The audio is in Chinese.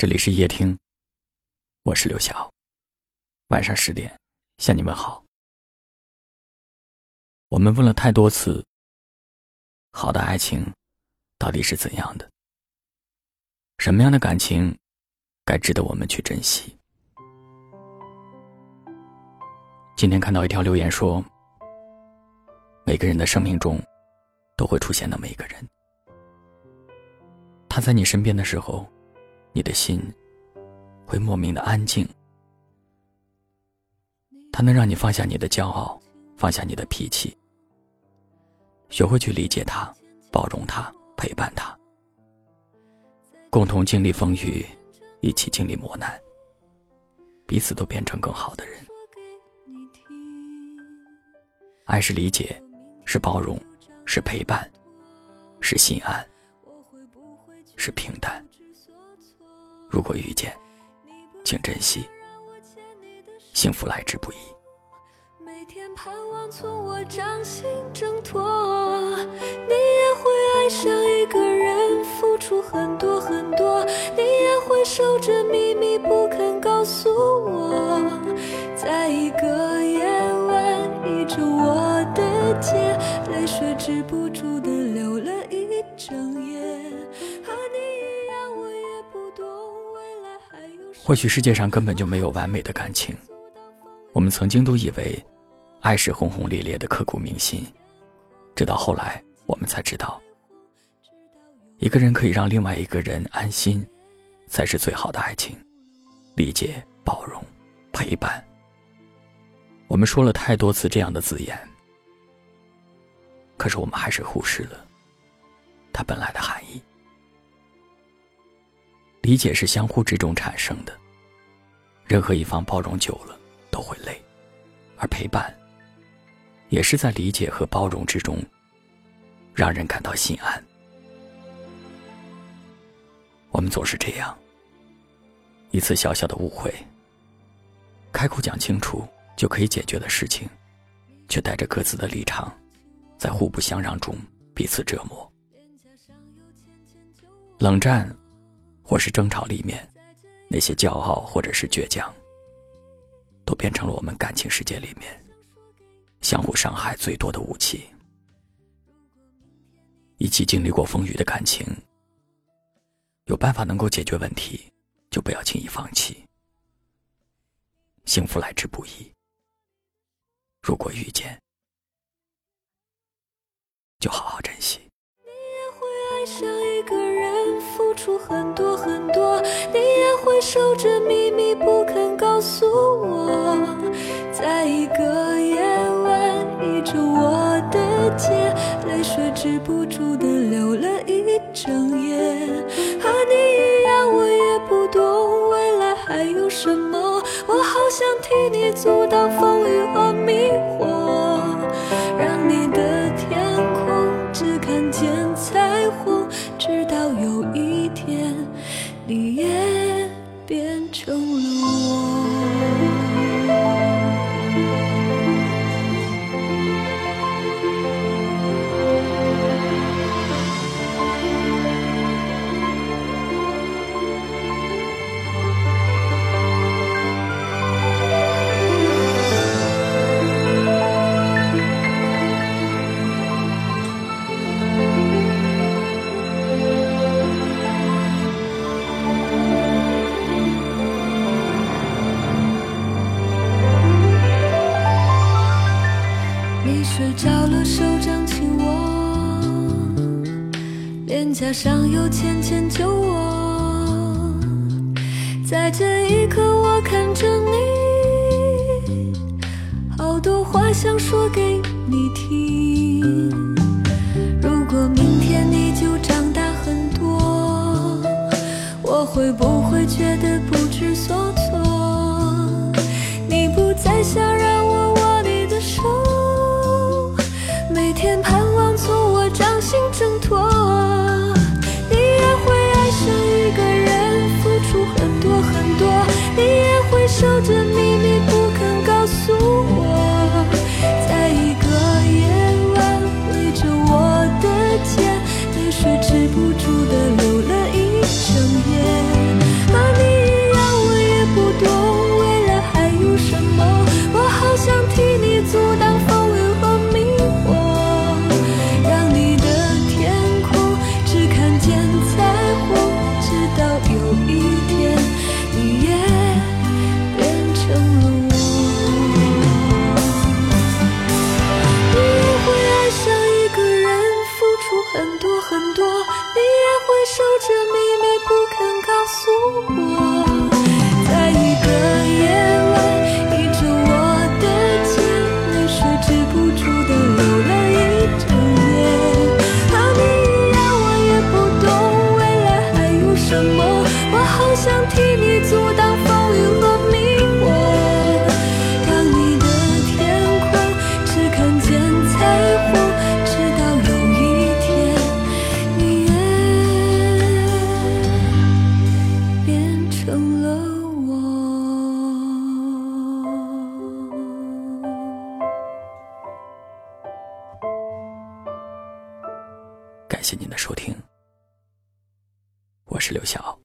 这里是夜听，我是刘晓。晚上十点向你们好。我们问了太多次，好的爱情到底是怎样的？什么样的感情该值得我们去珍惜？今天看到一条留言说，每个人的生命中都会出现那么一个人，他在你身边的时候。你的心会莫名的安静，它能让你放下你的骄傲，放下你的脾气，学会去理解他，包容他，陪伴他，共同经历风雨，一起经历磨难，彼此都变成更好的人。爱是理解，是包容，是陪伴，是心安，是平淡。如果遇见，请珍惜，幸福来之不易。每天盼望从我掌心挣脱，你也会爱上一个人，付出很多很多，你也会守着秘密不肯告诉我，在一个夜晚倚着我的肩，泪水止不住的或许世界上根本就没有完美的感情，我们曾经都以为，爱是轰轰烈烈的刻骨铭心，直到后来我们才知道，一个人可以让另外一个人安心，才是最好的爱情，理解、包容、陪伴。我们说了太多次这样的字眼，可是我们还是忽视了它本来的含义。理解是相互之中产生的，任何一方包容久了都会累，而陪伴也是在理解和包容之中，让人感到心安。我们总是这样，一次小小的误会，开口讲清楚就可以解决的事情，却带着各自的立场，在互不相让中彼此折磨，冷战。或是争吵里面，那些骄傲或者是倔强，都变成了我们感情世界里面相互伤害最多的武器。一起经历过风雨的感情，有办法能够解决问题，就不要轻易放弃。幸福来之不易，如果遇见，就好好珍惜。你也会爱上一个人，付出很多守着秘密不肯手掌紧握，脸颊上有浅浅酒窝。在这一刻，我看着你，好多话想说给你听。如果明天你就长大很多，我会不会觉得不知所措？替你阻挡风雨和迷惑，让你的天空只看见彩虹，直到有一天你也变成了我。感谢您的收听，我是刘晓。